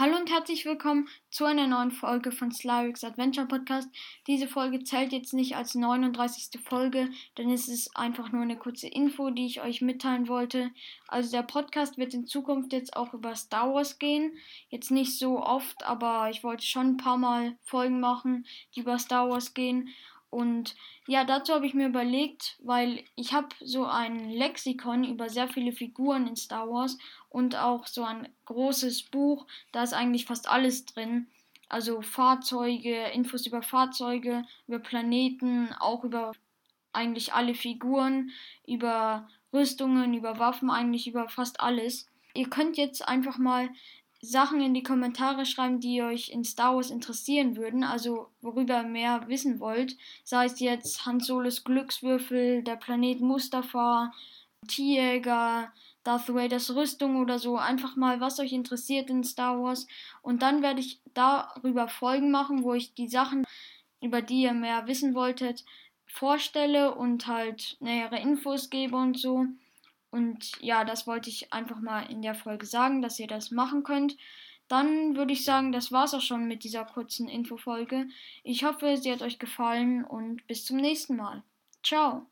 Hallo und herzlich willkommen zu einer neuen Folge von Slavix Adventure Podcast. Diese Folge zählt jetzt nicht als 39. Folge, denn es ist einfach nur eine kurze Info, die ich euch mitteilen wollte. Also der Podcast wird in Zukunft jetzt auch über Star Wars gehen. Jetzt nicht so oft, aber ich wollte schon ein paar Mal Folgen machen, die über Star Wars gehen. Und ja, dazu habe ich mir überlegt, weil ich habe so ein Lexikon über sehr viele Figuren in Star Wars und auch so ein großes Buch, da ist eigentlich fast alles drin. Also Fahrzeuge, Infos über Fahrzeuge, über Planeten, auch über eigentlich alle Figuren, über Rüstungen, über Waffen, eigentlich über fast alles. Ihr könnt jetzt einfach mal Sachen in die Kommentare schreiben, die euch in Star Wars interessieren würden, also worüber ihr mehr wissen wollt. Sei es jetzt Han Solos Glückswürfel, der Planet Mustafa, Tierjäger, Darth Vaders Rüstung oder so. Einfach mal, was euch interessiert in Star Wars. Und dann werde ich darüber Folgen machen, wo ich die Sachen, über die ihr mehr wissen wolltet, vorstelle und halt nähere Infos gebe und so. Und ja, das wollte ich einfach mal in der Folge sagen, dass ihr das machen könnt. Dann würde ich sagen, das war's auch schon mit dieser kurzen Infofolge. Ich hoffe, sie hat euch gefallen und bis zum nächsten Mal. Ciao.